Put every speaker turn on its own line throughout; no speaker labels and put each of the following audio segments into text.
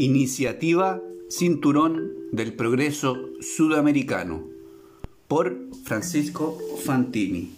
Iniciativa Cinturón del Progreso Sudamericano por Francisco Fantini.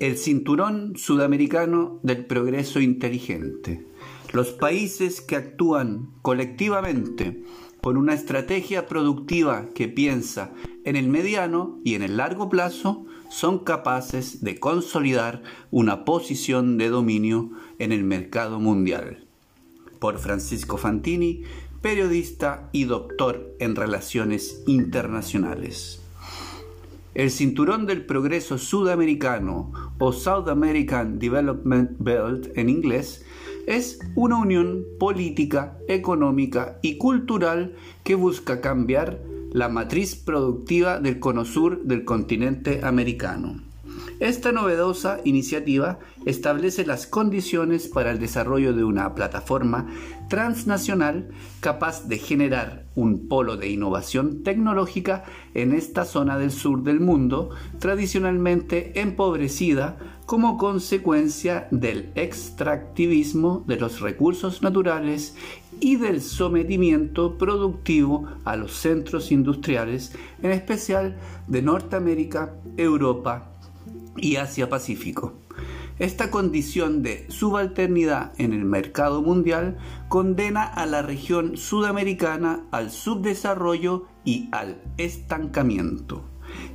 El Cinturón Sudamericano del Progreso Inteligente. Los países que actúan colectivamente con una estrategia productiva que piensa en el mediano y en el largo plazo son capaces de consolidar una posición de dominio en el mercado mundial por Francisco Fantini, periodista y doctor en relaciones internacionales. El Cinturón del Progreso Sudamericano o South American Development Belt en inglés es una unión política, económica y cultural que busca cambiar la matriz productiva del cono sur del continente americano. Esta novedosa iniciativa establece las condiciones para el desarrollo de una plataforma transnacional capaz de generar un polo de innovación tecnológica en esta zona del sur del mundo, tradicionalmente empobrecida como consecuencia del extractivismo de los recursos naturales y del sometimiento productivo a los centros industriales, en especial de Norteamérica, Europa y Asia-Pacífico. Esta condición de subalternidad en el mercado mundial condena a la región sudamericana al subdesarrollo y al estancamiento.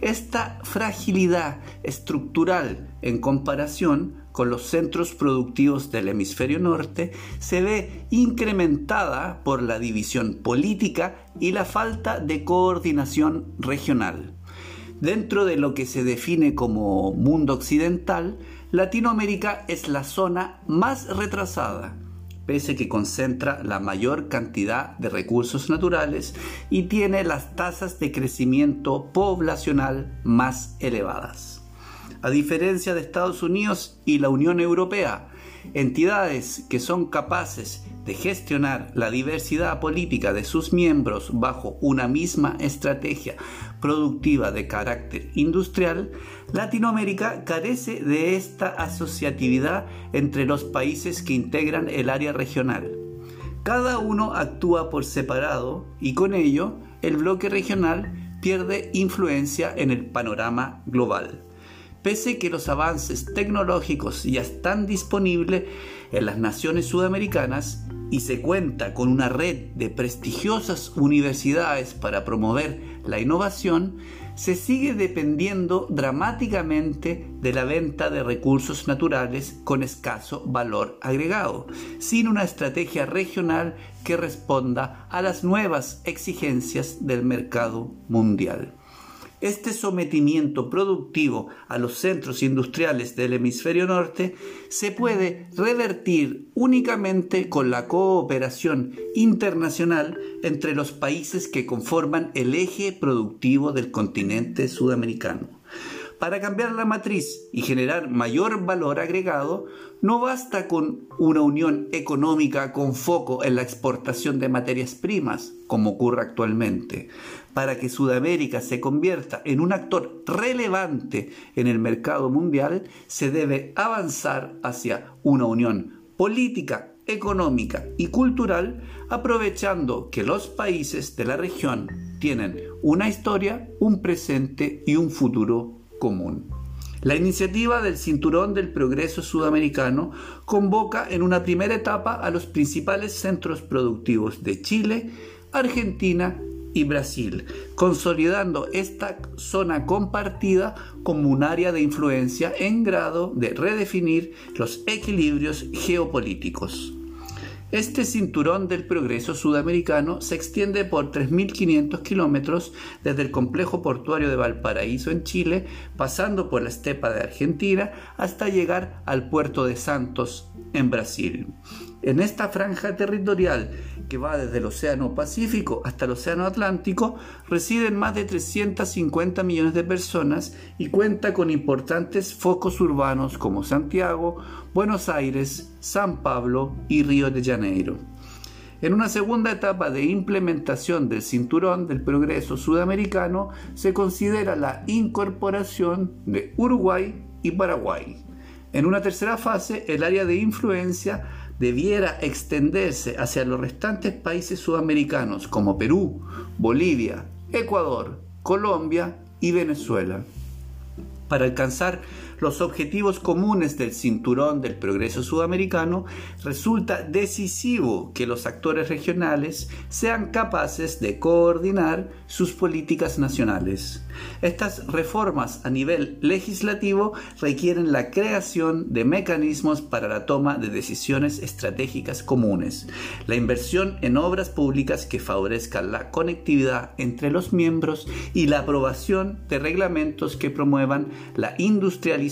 Esta fragilidad estructural en comparación con los centros productivos del hemisferio norte se ve incrementada por la división política y la falta de coordinación regional. Dentro de lo que se define como mundo occidental, Latinoamérica es la zona más retrasada, pese que concentra la mayor cantidad de recursos naturales y tiene las tasas de crecimiento poblacional más elevadas. A diferencia de Estados Unidos y la Unión Europea, entidades que son capaces de gestionar la diversidad política de sus miembros bajo una misma estrategia productiva de carácter industrial, Latinoamérica carece de esta asociatividad entre los países que integran el área regional. Cada uno actúa por separado y con ello el bloque regional pierde influencia en el panorama global. Pese que los avances tecnológicos ya están disponibles en las naciones sudamericanas y se cuenta con una red de prestigiosas universidades para promover la innovación, se sigue dependiendo dramáticamente de la venta de recursos naturales con escaso valor agregado, sin una estrategia regional que responda a las nuevas exigencias del mercado mundial. Este sometimiento productivo a los centros industriales del hemisferio norte se puede revertir únicamente con la cooperación internacional entre los países que conforman el eje productivo del continente sudamericano. Para cambiar la matriz y generar mayor valor agregado, no basta con una unión económica con foco en la exportación de materias primas, como ocurre actualmente. Para que Sudamérica se convierta en un actor relevante en el mercado mundial, se debe avanzar hacia una unión política, económica y cultural, aprovechando que los países de la región tienen una historia, un presente y un futuro La iniciativa del Cinturón del Progreso Sudamericano convoca en una primera etapa a los principales centros productivos de Chile, Argentina y Brasil, consolidando esta zona compartida como un área de influencia en grado de redefinir los equilibrios geopolíticos. Este cinturón del progreso sudamericano se extiende por 3.500 kilómetros desde el complejo portuario de Valparaíso en Chile, pasando por la estepa de Argentina, hasta llegar al puerto de Santos en Brasil. En esta franja territorial que va desde el Océano Pacífico hasta el Océano Atlántico, residen más de 350 millones de personas y cuenta con importantes focos urbanos como Santiago, Buenos Aires, San Pablo y Río de Janeiro. En una segunda etapa de implementación del Cinturón del Progreso Sudamericano se considera la incorporación de Uruguay y Paraguay. En una tercera fase, el área de influencia debiera extenderse hacia los restantes países sudamericanos como Perú, Bolivia, Ecuador, Colombia y Venezuela. Para alcanzar los objetivos comunes del cinturón del progreso sudamericano, resulta decisivo que los actores regionales sean capaces de coordinar sus políticas nacionales. Estas reformas a nivel legislativo requieren la creación de mecanismos para la toma de decisiones estratégicas comunes, la inversión en obras públicas que favorezcan la conectividad entre los miembros y la aprobación de reglamentos que promuevan la industrialización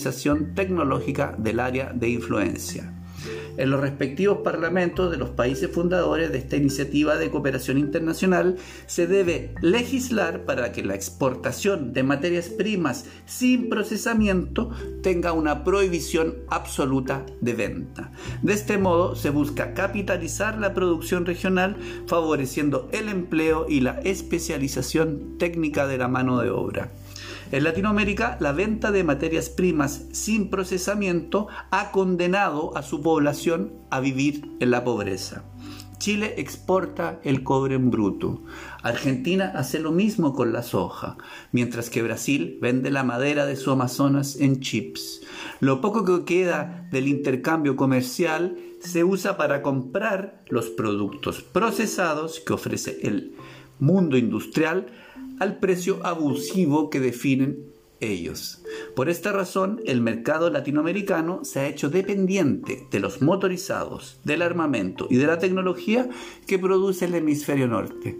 tecnológica del área de influencia en los respectivos parlamentos de los países fundadores de esta iniciativa de cooperación internacional, se debe legislar para que la exportación de materias primas sin procesamiento tenga una prohibición absoluta de venta. De este modo se busca capitalizar la producción regional favoreciendo el empleo y la especialización técnica de la mano de obra. En Latinoamérica, la venta de materias primas sin procesamiento ha condenado a su población a vivir en la pobreza. Chile exporta el cobre en bruto. Argentina hace lo mismo con la soja, mientras que Brasil vende la madera de su Amazonas en chips. Lo poco que queda del intercambio comercial se usa para comprar los productos procesados que ofrece el mundo industrial al precio abusivo que definen ellos. Por esta razón, el mercado latinoamericano se ha hecho dependiente de los motorizados, del armamento y de la tecnología que produce el hemisferio norte.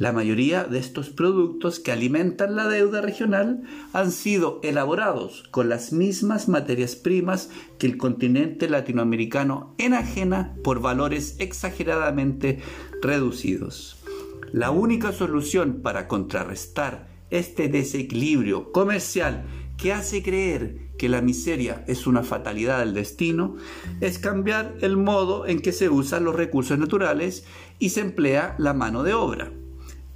La mayoría de estos productos que alimentan la deuda regional han sido elaborados con las mismas materias primas que el continente latinoamericano enajena por valores exageradamente reducidos. La única solución para contrarrestar este desequilibrio comercial que hace creer que la miseria es una fatalidad del destino, es cambiar el modo en que se usan los recursos naturales y se emplea la mano de obra.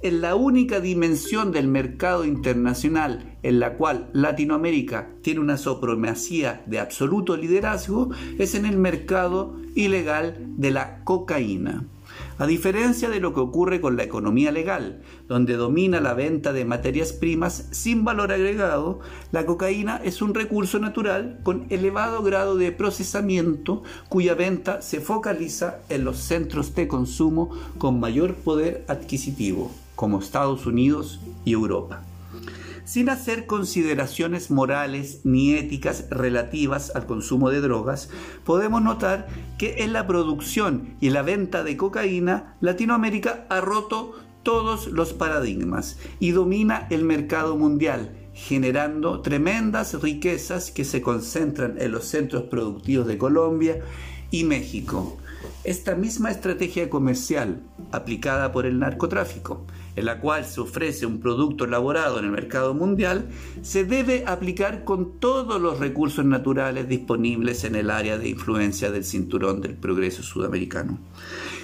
En la única dimensión del mercado internacional en la cual Latinoamérica tiene una supremacía de absoluto liderazgo es en el mercado ilegal de la cocaína. A diferencia de lo que ocurre con la economía legal, donde domina la venta de materias primas sin valor agregado, la cocaína es un recurso natural con elevado grado de procesamiento cuya venta se focaliza en los centros de consumo con mayor poder adquisitivo, como Estados Unidos y Europa sin hacer consideraciones morales ni éticas relativas al consumo de drogas, podemos notar que en la producción y la venta de cocaína, Latinoamérica ha roto todos los paradigmas y domina el mercado mundial, generando tremendas riquezas que se concentran en los centros productivos de Colombia y México. Esta misma estrategia comercial aplicada por el narcotráfico en la cual se ofrece un producto elaborado en el mercado mundial, se debe aplicar con todos los recursos naturales disponibles en el área de influencia del cinturón del progreso sudamericano.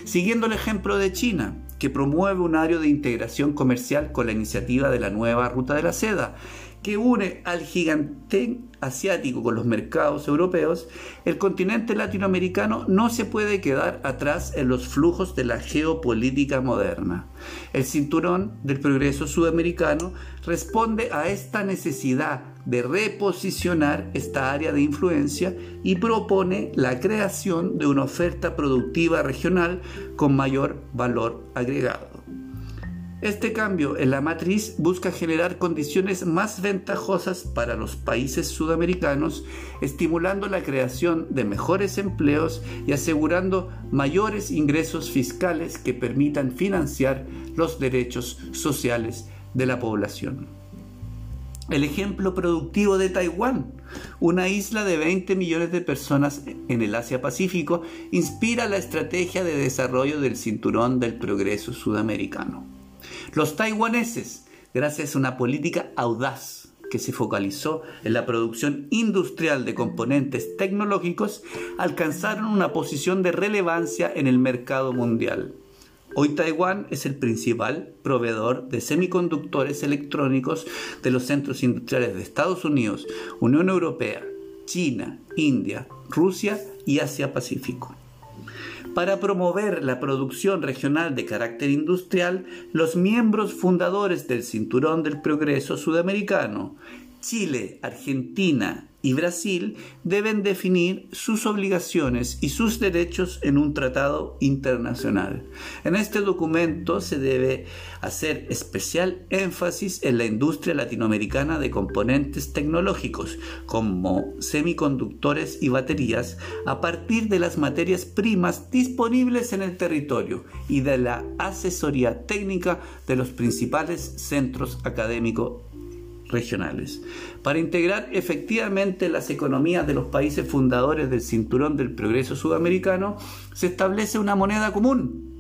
Siguiendo el ejemplo de China, que promueve un área de integración comercial con la iniciativa de la nueva Ruta de la Seda, que une al gigante asiático con los mercados europeos, el continente latinoamericano no se puede quedar atrás en los flujos de la geopolítica moderna. El cinturón del progreso sudamericano responde a esta necesidad de reposicionar esta área de influencia y propone la creación de una oferta productiva regional con mayor valor agregado. Este cambio en la matriz busca generar condiciones más ventajosas para los países sudamericanos, estimulando la creación de mejores empleos y asegurando mayores ingresos fiscales que permitan financiar los derechos sociales de la población. El ejemplo productivo de Taiwán, una isla de 20 millones de personas en el Asia-Pacífico, inspira la estrategia de desarrollo del cinturón del progreso sudamericano. Los taiwaneses, gracias a una política audaz que se focalizó en la producción industrial de componentes tecnológicos, alcanzaron una posición de relevancia en el mercado mundial. Hoy Taiwán es el principal proveedor de semiconductores electrónicos de los centros industriales de Estados Unidos, Unión Europea, China, India, Rusia y Asia Pacífico. Para promover la producción regional de carácter industrial, los miembros fundadores del Cinturón del Progreso Sudamericano, Chile, Argentina y Brasil deben definir sus obligaciones y sus derechos en un tratado internacional. En este documento se debe hacer especial énfasis en la industria latinoamericana de componentes tecnológicos como semiconductores y baterías a partir de las materias primas disponibles en el territorio y de la asesoría técnica de los principales centros académicos regionales. Para integrar efectivamente las economías de los países fundadores del Cinturón del Progreso Sudamericano, se establece una moneda común,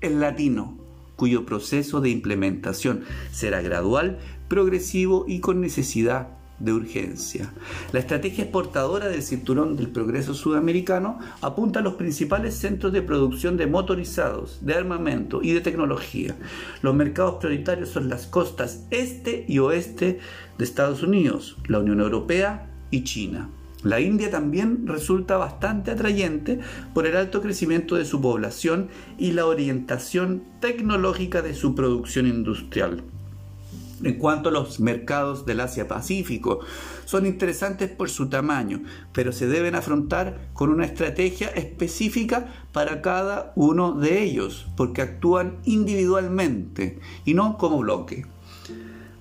el latino, cuyo proceso de implementación será gradual, progresivo y con necesidad de urgencia. La estrategia exportadora del Cinturón del Progreso Sudamericano apunta a los principales centros de producción de motorizados, de armamento y de tecnología. Los mercados prioritarios son las costas este y oeste de Estados Unidos, la Unión Europea y China. La India también resulta bastante atrayente por el alto crecimiento de su población y la orientación tecnológica de su producción industrial. En cuanto a los mercados del Asia-Pacífico, son interesantes por su tamaño, pero se deben afrontar con una estrategia específica para cada uno de ellos, porque actúan individualmente y no como bloque.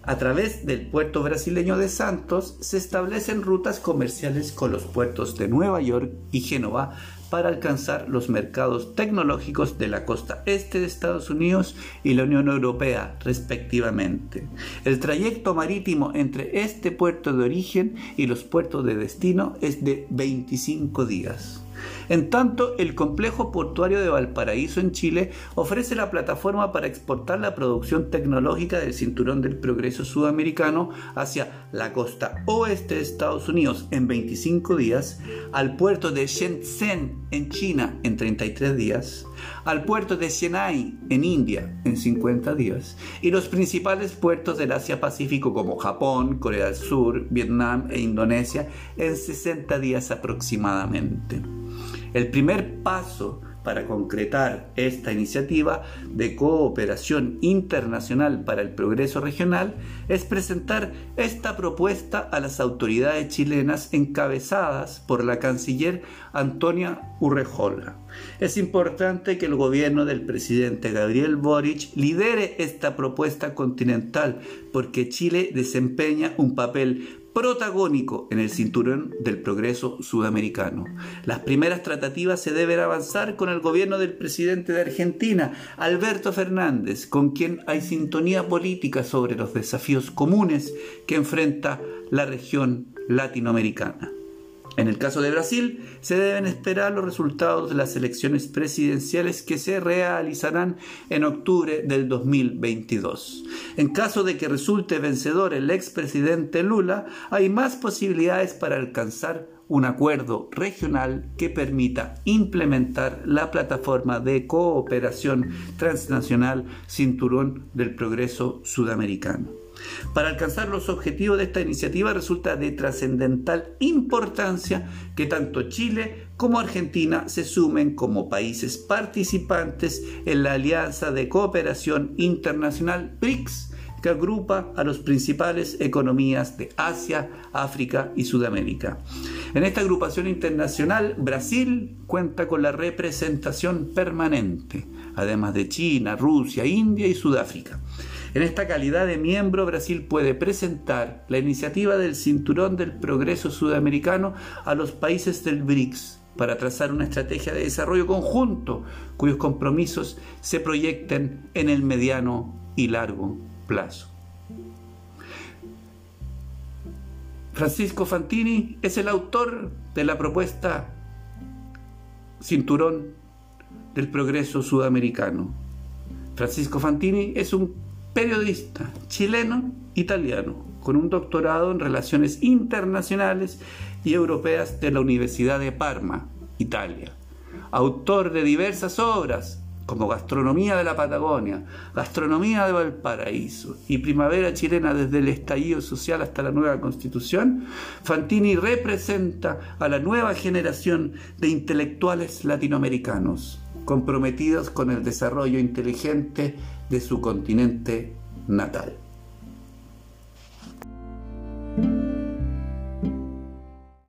A través del puerto brasileño de Santos se establecen rutas comerciales con los puertos de Nueva York y Génova para alcanzar los mercados tecnológicos de la costa este de Estados Unidos y la Unión Europea, respectivamente. El trayecto marítimo entre este puerto de origen y los puertos de destino es de 25 días. En tanto, el complejo portuario de Valparaíso en Chile ofrece la plataforma para exportar la producción tecnológica del Cinturón del Progreso Sudamericano hacia la costa oeste de Estados Unidos en 25 días, al puerto de Shenzhen en China en 33 días, al puerto de Chennai en India en 50 días y los principales puertos del Asia-Pacífico como Japón, Corea del Sur, Vietnam e Indonesia en 60 días aproximadamente. El primer paso para concretar esta iniciativa de cooperación internacional para el progreso regional es presentar esta propuesta a las autoridades chilenas encabezadas por la canciller Antonia Urrejola. Es importante que el gobierno del presidente Gabriel Boric lidere esta propuesta continental porque Chile desempeña un papel protagónico en el cinturón del progreso sudamericano. Las primeras tratativas se deben avanzar con el gobierno del presidente de Argentina, Alberto Fernández, con quien hay sintonía política sobre los desafíos comunes que enfrenta la región latinoamericana. En el caso de Brasil, se deben esperar los resultados de las elecciones presidenciales que se realizarán en octubre del 2022. En caso de que resulte vencedor el expresidente Lula, hay más posibilidades para alcanzar un acuerdo regional que permita implementar la plataforma de cooperación transnacional Cinturón del Progreso Sudamericano. Para alcanzar los objetivos de esta iniciativa resulta de trascendental importancia que tanto Chile como Argentina se sumen como países participantes en la Alianza de Cooperación Internacional BRICS que agrupa a las principales economías de Asia, África y Sudamérica. En esta agrupación internacional, Brasil cuenta con la representación permanente, además de China, Rusia, India y Sudáfrica. En esta calidad de miembro, Brasil puede presentar la iniciativa del Cinturón del Progreso Sudamericano a los países del BRICS para trazar una estrategia de desarrollo conjunto cuyos compromisos se proyecten en el mediano y largo plazo. Francisco Fantini es el autor de la propuesta Cinturón del Progreso Sudamericano. Francisco Fantini es un periodista chileno-italiano con un doctorado en relaciones internacionales y europeas de la Universidad de Parma, Italia. Autor de diversas obras como Gastronomía de la Patagonia, Gastronomía de Valparaíso y Primavera Chilena desde el estallido social hasta la nueva constitución, Fantini representa a la nueva generación de intelectuales latinoamericanos comprometidos con el desarrollo inteligente de su continente natal.